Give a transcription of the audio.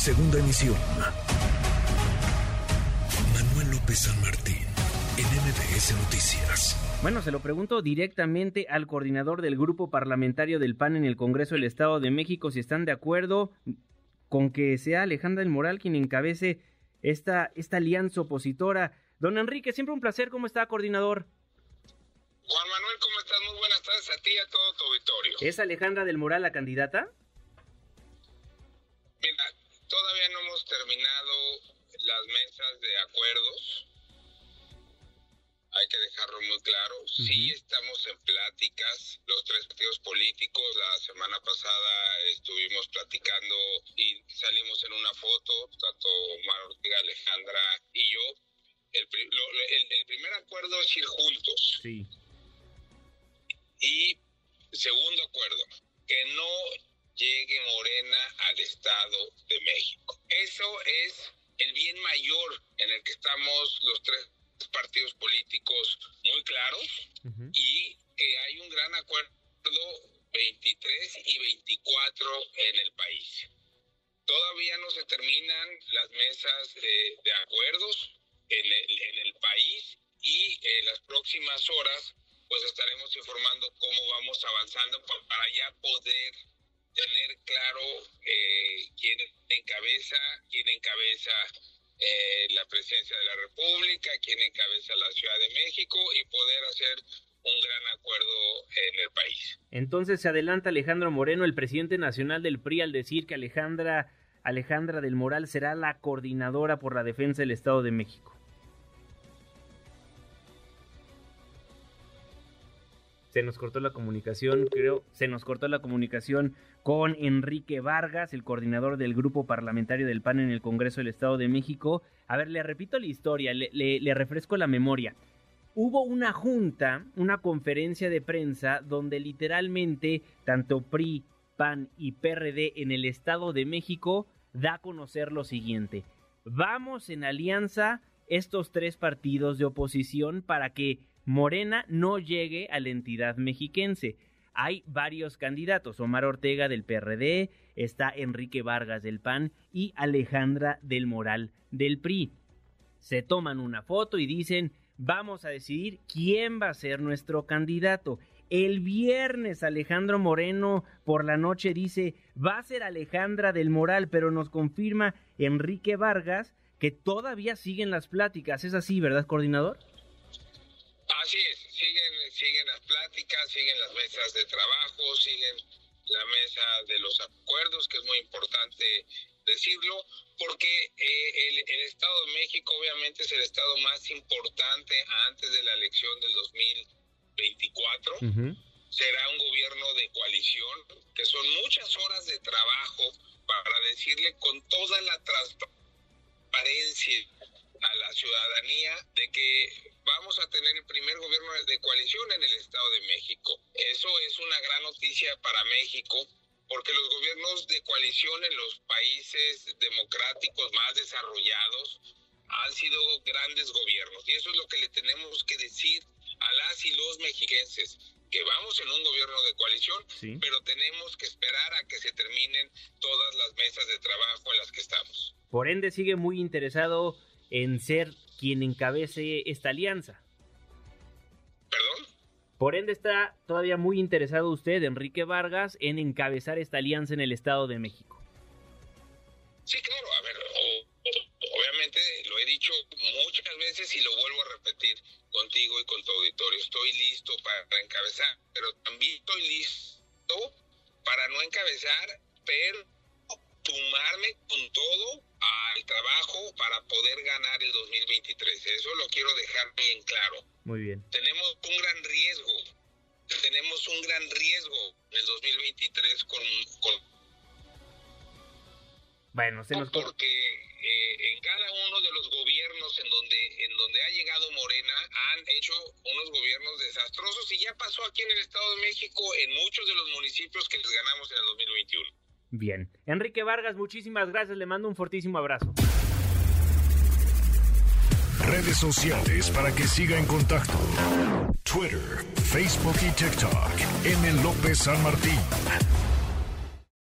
Segunda emisión. Manuel López San Martín, en MBS Noticias. Bueno, se lo pregunto directamente al coordinador del grupo parlamentario del PAN en el Congreso del Estado de México si están de acuerdo con que sea Alejandra del Moral quien encabece esta, esta alianza opositora. Don Enrique, siempre un placer. ¿Cómo está, coordinador? Juan Manuel, ¿cómo estás? Muy buenas tardes a ti y a todo tu auditorio. ¿Es Alejandra del Moral la candidata? Todavía no hemos terminado las mesas de acuerdos. Hay que dejarlo muy claro. Sí estamos en pláticas, los tres partidos políticos. La semana pasada estuvimos platicando y salimos en una foto, tanto Mar Ortega, Alejandra y yo. El, el primer acuerdo es ir juntos. Sí. Y segundo acuerdo, que no llegue Morena al Estado de México. Eso es el bien mayor en el que estamos los tres partidos políticos muy claros y que hay un gran acuerdo 23 y 24 en el país. Todavía no se terminan las mesas de, acuerdos en el, en el país y en las próximas horas pues estaremos informando cómo vamos avanzando para ya poder tener claro eh, quién encabeza, quién encabeza eh, la presidencia de la República, quién encabeza la Ciudad de México y poder hacer un gran acuerdo en el país. Entonces se adelanta Alejandro Moreno, el presidente nacional del PRI, al decir que Alejandra, Alejandra del Moral será la coordinadora por la defensa del Estado de México. Se nos cortó la comunicación, creo, se nos cortó la comunicación con Enrique Vargas, el coordinador del grupo parlamentario del PAN en el Congreso del Estado de México. A ver, le repito la historia, le, refresco la memoria. Hubo una junta, una conferencia de prensa donde literalmente tanto PRI, PAN y PRD en el Estado de México da a conocer lo siguiente. Vamos en alianza estos tres partidos de oposición para que Morena no llegue a la entidad mexiquense. Hay varios candidatos, Omar Ortega del PRD, está Enrique Vargas del PAN y Alejandra del Moral del PRI. Se toman una foto y dicen, vamos a decidir quién va a ser nuestro candidato. El viernes Alejandro Moreno por la noche dice, va a ser Alejandra del Moral, pero nos confirma Enrique Vargas que todavía siguen las pláticas. ¿Es así, verdad, coordinador? Así es, siguen, siguen las pláticas, siguen las mesas de trabajo, siguen la mesa de los acuerdos, que es muy importante decirlo, porque eh, el, Estado de México obviamente es el Estado más importante antes de la elección del 2024. Será un gobierno de coalición, que son muchas horas de trabajo para decirle con toda la transparencia a la ciudadanía de que vamos a tener el primer gobierno de coalición en el Estado de México. Eso es una gran noticia para México porque los gobiernos de coalición en los países democráticos más desarrollados han sido grandes gobiernos y eso es lo que le tenemos que decir a las y los mexiquenses que vamos en un gobierno de coalición, pero tenemos que esperar a que se terminen todas las mesas de trabajo en las que estamos. Por ende, sigue muy interesado en ser quien encabece esta alianza. ¿Perdón? Por ende está todavía muy interesado usted, Enrique Vargas, en encabezar esta alianza en el Estado de México. Sí, claro, a ver, obviamente lo he dicho muchas veces y lo vuelvo a repetir contigo y con tu auditorio. Estoy listo para encabezar, pero también estoy listo para no encabezar, pero sumarme con todo al trabajo para poder ganar el 2023. Eso lo quiero dejar bien claro. Muy bien. Tenemos un gran riesgo. Tenemos un gran riesgo en el 2023 con... con bueno, se nos... Porque eh, en cada uno de los gobiernos en donde, en donde ha llegado Morena han hecho unos gobiernos desastrosos y ya pasó aquí en el Estado de México en muchos de los municipios que les ganamos en el 2021. Bien. Enrique Vargas, muchísimas gracias. Le mando un fortísimo abrazo. Redes sociales para que siga en contacto: Twitter, Facebook y TikTok. M. López San Martín.